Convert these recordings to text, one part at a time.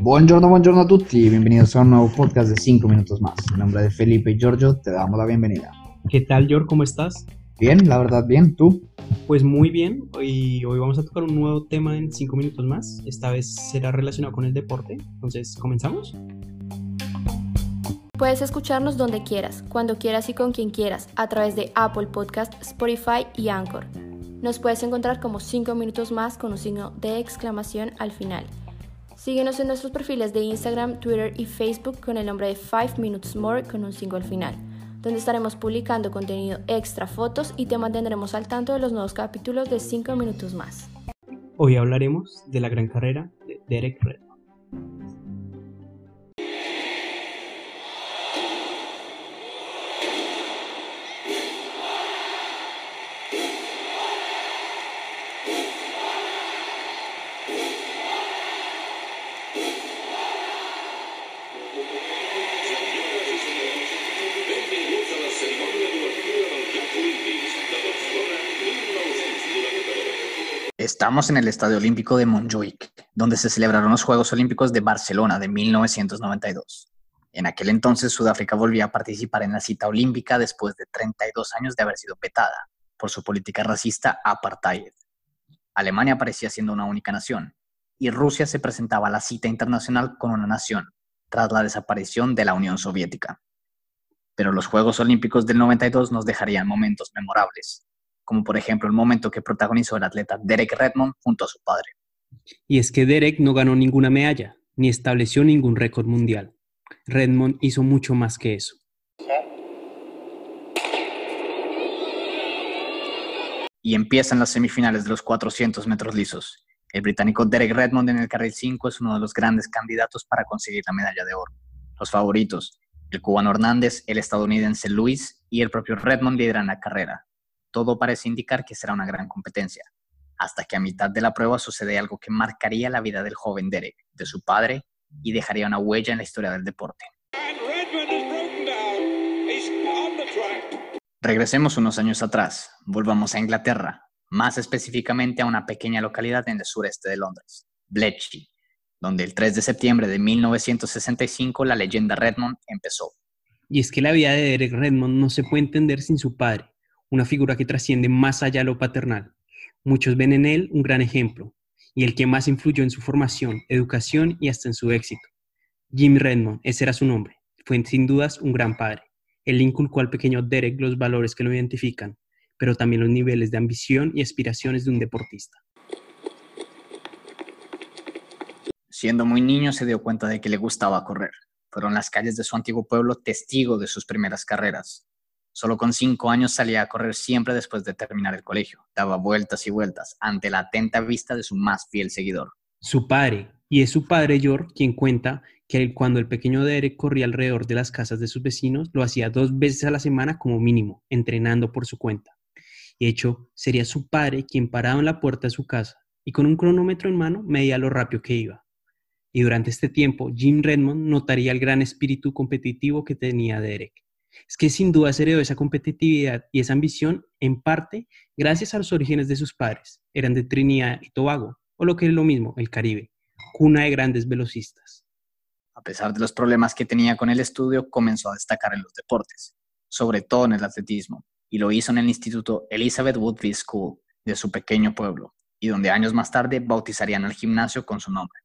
Buongiorno, buongiorno a tutti y bienvenidos a un nuevo podcast de 5 minutos más. En nombre de Felipe y Giorgio te damos la bienvenida. ¿Qué tal, Gior? ¿Cómo estás? Bien, la verdad, bien. ¿Tú? Pues muy bien. Hoy, hoy vamos a tocar un nuevo tema en 5 minutos más. Esta vez será relacionado con el deporte. Entonces, ¿comenzamos? Puedes escucharnos donde quieras, cuando quieras y con quien quieras, a través de Apple Podcast, Spotify y Anchor. Nos puedes encontrar como 5 minutos más con un signo de exclamación al final. Síguenos en nuestros perfiles de Instagram, Twitter y Facebook con el nombre de 5 Minutes More con un signo al final, donde estaremos publicando contenido extra, fotos y te mantendremos al tanto de los nuevos capítulos de 5 minutos más. Hoy hablaremos de la gran carrera de Derek Red. Estamos en el Estadio Olímpico de Montjuic, donde se celebraron los Juegos Olímpicos de Barcelona de 1992. En aquel entonces Sudáfrica volvía a participar en la cita olímpica después de 32 años de haber sido petada por su política racista apartheid. Alemania parecía siendo una única nación y Rusia se presentaba a la cita internacional con una nación tras la desaparición de la Unión Soviética. Pero los Juegos Olímpicos del 92 nos dejarían momentos memorables, como por ejemplo el momento que protagonizó el atleta Derek Redmond junto a su padre. Y es que Derek no ganó ninguna medalla, ni estableció ningún récord mundial. Redmond hizo mucho más que eso. Y empiezan las semifinales de los 400 metros lisos. El británico Derek Redmond en el carril 5 es uno de los grandes candidatos para conseguir la medalla de oro. Los favoritos, el cubano Hernández, el estadounidense Luis y el propio Redmond lideran la carrera, todo parece indicar que será una gran competencia, hasta que a mitad de la prueba sucede algo que marcaría la vida del joven Derek, de su padre, y dejaría una huella en la historia del deporte. Regresemos unos años atrás, volvamos a Inglaterra, más específicamente a una pequeña localidad en el sureste de Londres, Bletchley, donde el 3 de septiembre de 1965 la leyenda Redmond empezó. Y es que la vida de Derek Redmond no se puede entender sin su padre, una figura que trasciende más allá de lo paternal. Muchos ven en él un gran ejemplo y el que más influyó en su formación, educación y hasta en su éxito. Jim Redmond, ese era su nombre, fue sin dudas un gran padre. Él inculcó al pequeño Derek los valores que lo identifican, pero también los niveles de ambición y aspiraciones de un deportista. Siendo muy niño se dio cuenta de que le gustaba correr. Fueron las calles de su antiguo pueblo testigo de sus primeras carreras. Solo con cinco años salía a correr siempre después de terminar el colegio. Daba vueltas y vueltas ante la atenta vista de su más fiel seguidor. Su padre, y es su padre George quien cuenta que cuando el pequeño Derek corría alrededor de las casas de sus vecinos, lo hacía dos veces a la semana como mínimo, entrenando por su cuenta. De hecho, sería su padre quien paraba en la puerta de su casa y con un cronómetro en mano medía lo rápido que iba. Y durante este tiempo, Jim Redmond notaría el gran espíritu competitivo que tenía Derek es que sin duda se heredó esa competitividad y esa ambición en parte gracias a los orígenes de sus padres. Eran de Trinidad y Tobago, o lo que es lo mismo, el Caribe, cuna de grandes velocistas. A pesar de los problemas que tenía con el estudio, comenzó a destacar en los deportes, sobre todo en el atletismo, y lo hizo en el Instituto Elizabeth Woodley School de su pequeño pueblo, y donde años más tarde bautizarían el gimnasio con su nombre.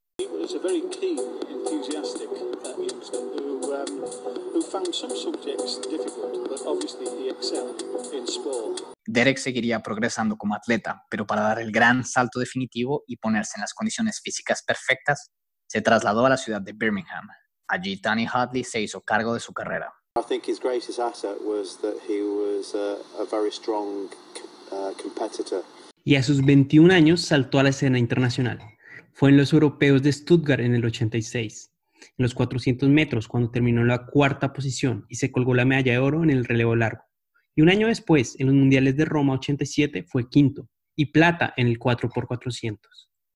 Derek seguiría progresando como atleta, pero para dar el gran salto definitivo y ponerse en las condiciones físicas perfectas, se trasladó a la ciudad de Birmingham. Allí Tony Hadley se hizo cargo de su carrera. Y a sus 21 años saltó a la escena internacional. Fue en los europeos de Stuttgart en el 86 en los 400 metros cuando terminó en la cuarta posición y se colgó la medalla de oro en el relevo largo. Y un año después, en los Mundiales de Roma 87, fue quinto y plata en el 4x400.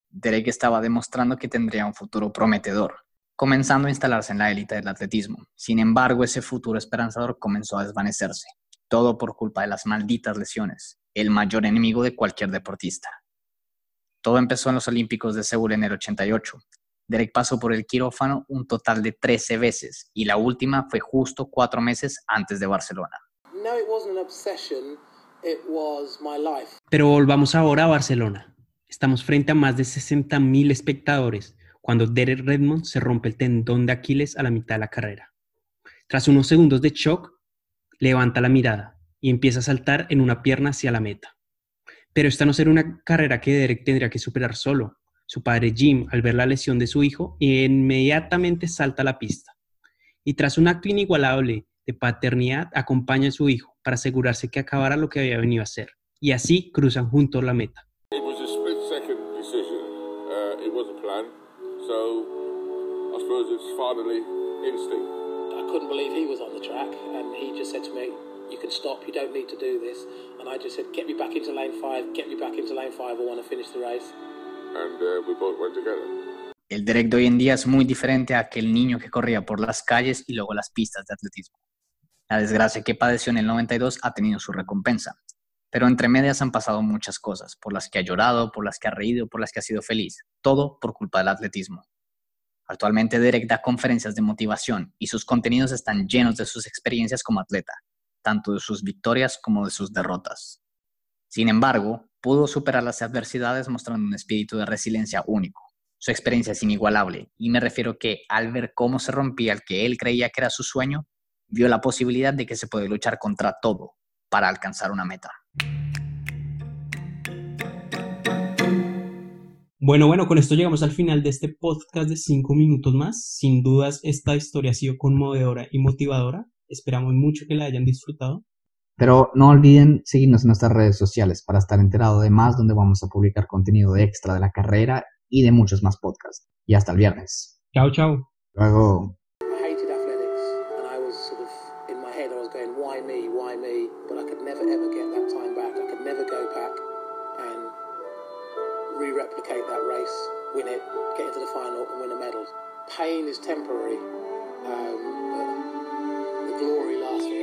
Derek estaba demostrando que tendría un futuro prometedor, comenzando a instalarse en la élite del atletismo. Sin embargo, ese futuro esperanzador comenzó a desvanecerse, todo por culpa de las malditas lesiones, el mayor enemigo de cualquier deportista. Todo empezó en los Olímpicos de Seúl en el 88, Derek pasó por el quirófano un total de 13 veces y la última fue justo cuatro meses antes de Barcelona. Pero volvamos ahora a Barcelona. Estamos frente a más de 60.000 espectadores cuando Derek Redmond se rompe el tendón de Aquiles a la mitad de la carrera. Tras unos segundos de shock, levanta la mirada y empieza a saltar en una pierna hacia la meta. Pero esta no será una carrera que Derek tendría que superar solo. Su padre Jim, al ver la lesión de su hijo, inmediatamente salta a la pista. Y tras un acto inigualable de paternidad, acompaña a su hijo para asegurarse que acabara lo que había venido a hacer. Y así cruzan juntos la meta. couldn't believe he was on the track, and he just said to me, "You can stop. You don't need to do this." And I just said, "Get me back into lane five. Get me back into lane five. I want to finish the race." Uh. El Derek de hoy en día es muy diferente a aquel niño que corría por las calles y luego las pistas de atletismo. La desgracia que padeció en el 92 ha tenido su recompensa, pero entre medias han pasado muchas cosas, por las que ha llorado, por las que ha reído, por las que ha sido feliz, todo por culpa del atletismo. Actualmente Derek da conferencias de motivación y sus contenidos están llenos de sus experiencias como atleta, tanto de sus victorias como de sus derrotas. Sin embargo, pudo superar las adversidades mostrando un espíritu de resiliencia único. Su experiencia es inigualable y me refiero que al ver cómo se rompía el que él creía que era su sueño, vio la posibilidad de que se puede luchar contra todo para alcanzar una meta. Bueno, bueno, con esto llegamos al final de este podcast de cinco minutos más. Sin dudas, esta historia ha sido conmovedora y motivadora. Esperamos mucho que la hayan disfrutado. Pero no olviden seguirnos en nuestras redes sociales para estar enterado de más donde vamos a publicar contenido extra de la carrera y de muchos más podcasts. Y hasta el viernes. Chao, chao. Luego. re-replicate that race, win it, get into the final and win a medal. Pain is temporary, um, but the glory lasts.